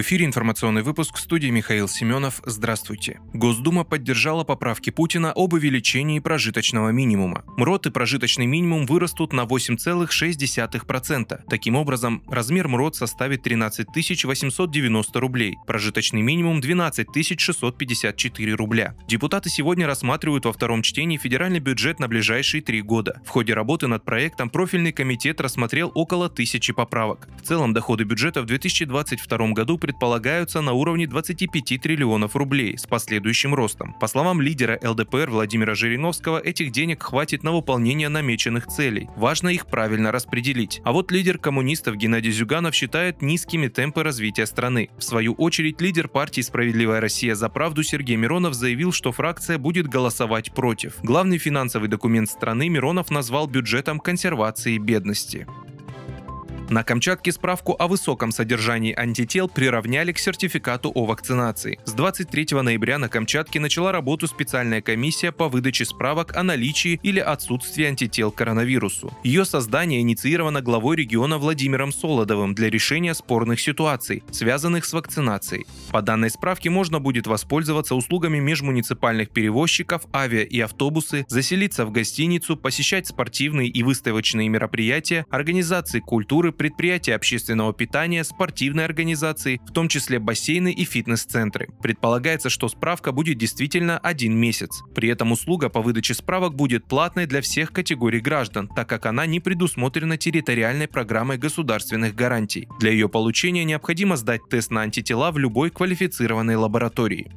В эфире информационный выпуск в студии Михаил Семенов. Здравствуйте. Госдума поддержала поправки Путина об увеличении прожиточного минимума. МРОТ и прожиточный минимум вырастут на 8,6%. Таким образом, размер МРОТ составит 13 890 рублей, прожиточный минимум 12 654 рубля. Депутаты сегодня рассматривают во втором чтении федеральный бюджет на ближайшие три года. В ходе работы над проектом профильный комитет рассмотрел около тысячи поправок. В целом доходы бюджета в 2022 году предполагаются на уровне 25 триллионов рублей с последующим ростом. По словам лидера ЛДПР Владимира Жириновского, этих денег хватит на выполнение намеченных целей. Важно их правильно распределить. А вот лидер коммунистов Геннадий Зюганов считает низкими темпы развития страны. В свою очередь, лидер партии «Справедливая Россия за правду» Сергей Миронов заявил, что фракция будет голосовать против. Главный финансовый документ страны Миронов назвал бюджетом консервации бедности. На Камчатке справку о высоком содержании антител приравняли к сертификату о вакцинации. С 23 ноября на Камчатке начала работу специальная комиссия по выдаче справок о наличии или отсутствии антител к коронавирусу. Ее создание инициировано главой региона Владимиром Солодовым для решения спорных ситуаций, связанных с вакцинацией. По данной справке можно будет воспользоваться услугами межмуниципальных перевозчиков, авиа и автобусы, заселиться в гостиницу, посещать спортивные и выставочные мероприятия, организации культуры, предприятия общественного питания, спортивные организации, в том числе бассейны и фитнес-центры. Предполагается, что справка будет действительно один месяц. При этом услуга по выдаче справок будет платной для всех категорий граждан, так как она не предусмотрена территориальной программой государственных гарантий. Для ее получения необходимо сдать тест на антитела в любой квалифицированной лаборатории.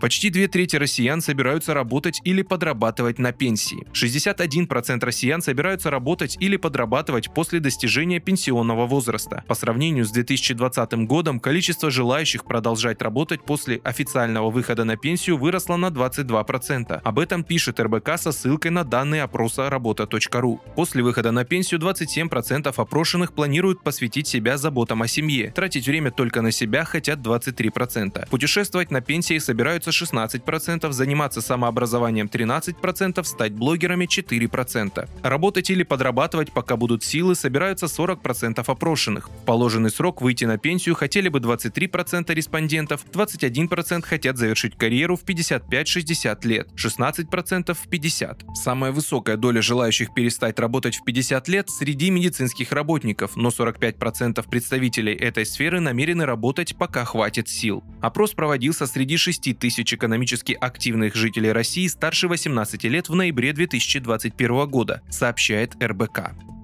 Почти две трети россиян собираются работать или подрабатывать на пенсии. 61% россиян собираются работать или подрабатывать после достижения пенсионного возраста. По сравнению с 2020 годом количество желающих продолжать работать после официального выхода на пенсию выросло на 22%. Об этом пишет РБК со ссылкой на данные опроса работа.ру. После выхода на пенсию 27% опрошенных планируют посвятить себя заботам о семье. Тратить время только на себя хотят 23%. Путешествовать на пенсии собираются занимаются 16%, заниматься самообразованием 13%, стать блогерами 4%. Работать или подрабатывать, пока будут силы, собираются 40% опрошенных. В положенный срок выйти на пенсию хотели бы 23% респондентов, 21% хотят завершить карьеру в 55-60 лет, 16% в 50. Самая высокая доля желающих перестать работать в 50 лет среди медицинских работников, но 45% представителей этой сферы намерены работать, пока хватит сил. Опрос проводился среди 6 тысяч тысяч экономически активных жителей России старше 18 лет в ноябре 2021 года, сообщает РБК.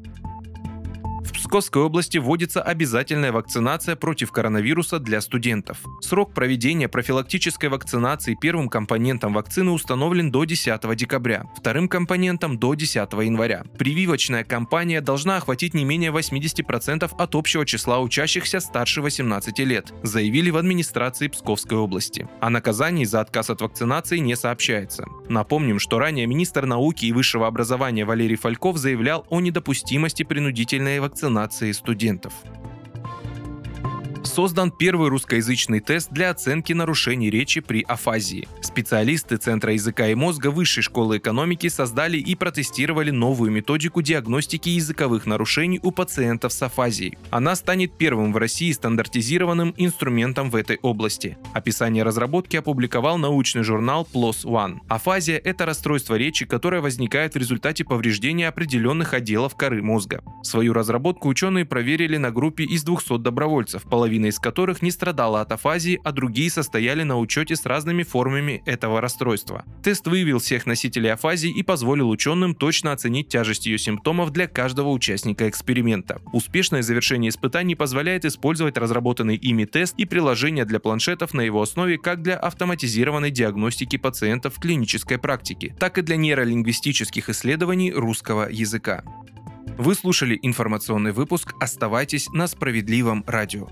Псковской области вводится обязательная вакцинация против коронавируса для студентов. Срок проведения профилактической вакцинации первым компонентом вакцины установлен до 10 декабря, вторым компонентом до 10 января. Прививочная кампания должна охватить не менее 80% от общего числа учащихся старше 18 лет, заявили в администрации Псковской области. О наказании за отказ от вакцинации не сообщается. Напомним, что ранее министр науки и высшего образования Валерий Фальков заявлял о недопустимости принудительной вакцинации вакцинации студентов создан первый русскоязычный тест для оценки нарушений речи при афазии. Специалисты Центра языка и мозга Высшей школы экономики создали и протестировали новую методику диагностики языковых нарушений у пациентов с афазией. Она станет первым в России стандартизированным инструментом в этой области. Описание разработки опубликовал научный журнал PLOS ONE. Афазия – это расстройство речи, которое возникает в результате повреждения определенных отделов коры мозга. Свою разработку ученые проверили на группе из 200 добровольцев, половина половина из которых не страдала от афазии, а другие состояли на учете с разными формами этого расстройства. Тест выявил всех носителей афазии и позволил ученым точно оценить тяжесть ее симптомов для каждого участника эксперимента. Успешное завершение испытаний позволяет использовать разработанный ими тест и приложение для планшетов на его основе как для автоматизированной диагностики пациентов в клинической практике, так и для нейролингвистических исследований русского языка. Вы слушали информационный выпуск «Оставайтесь на справедливом радио».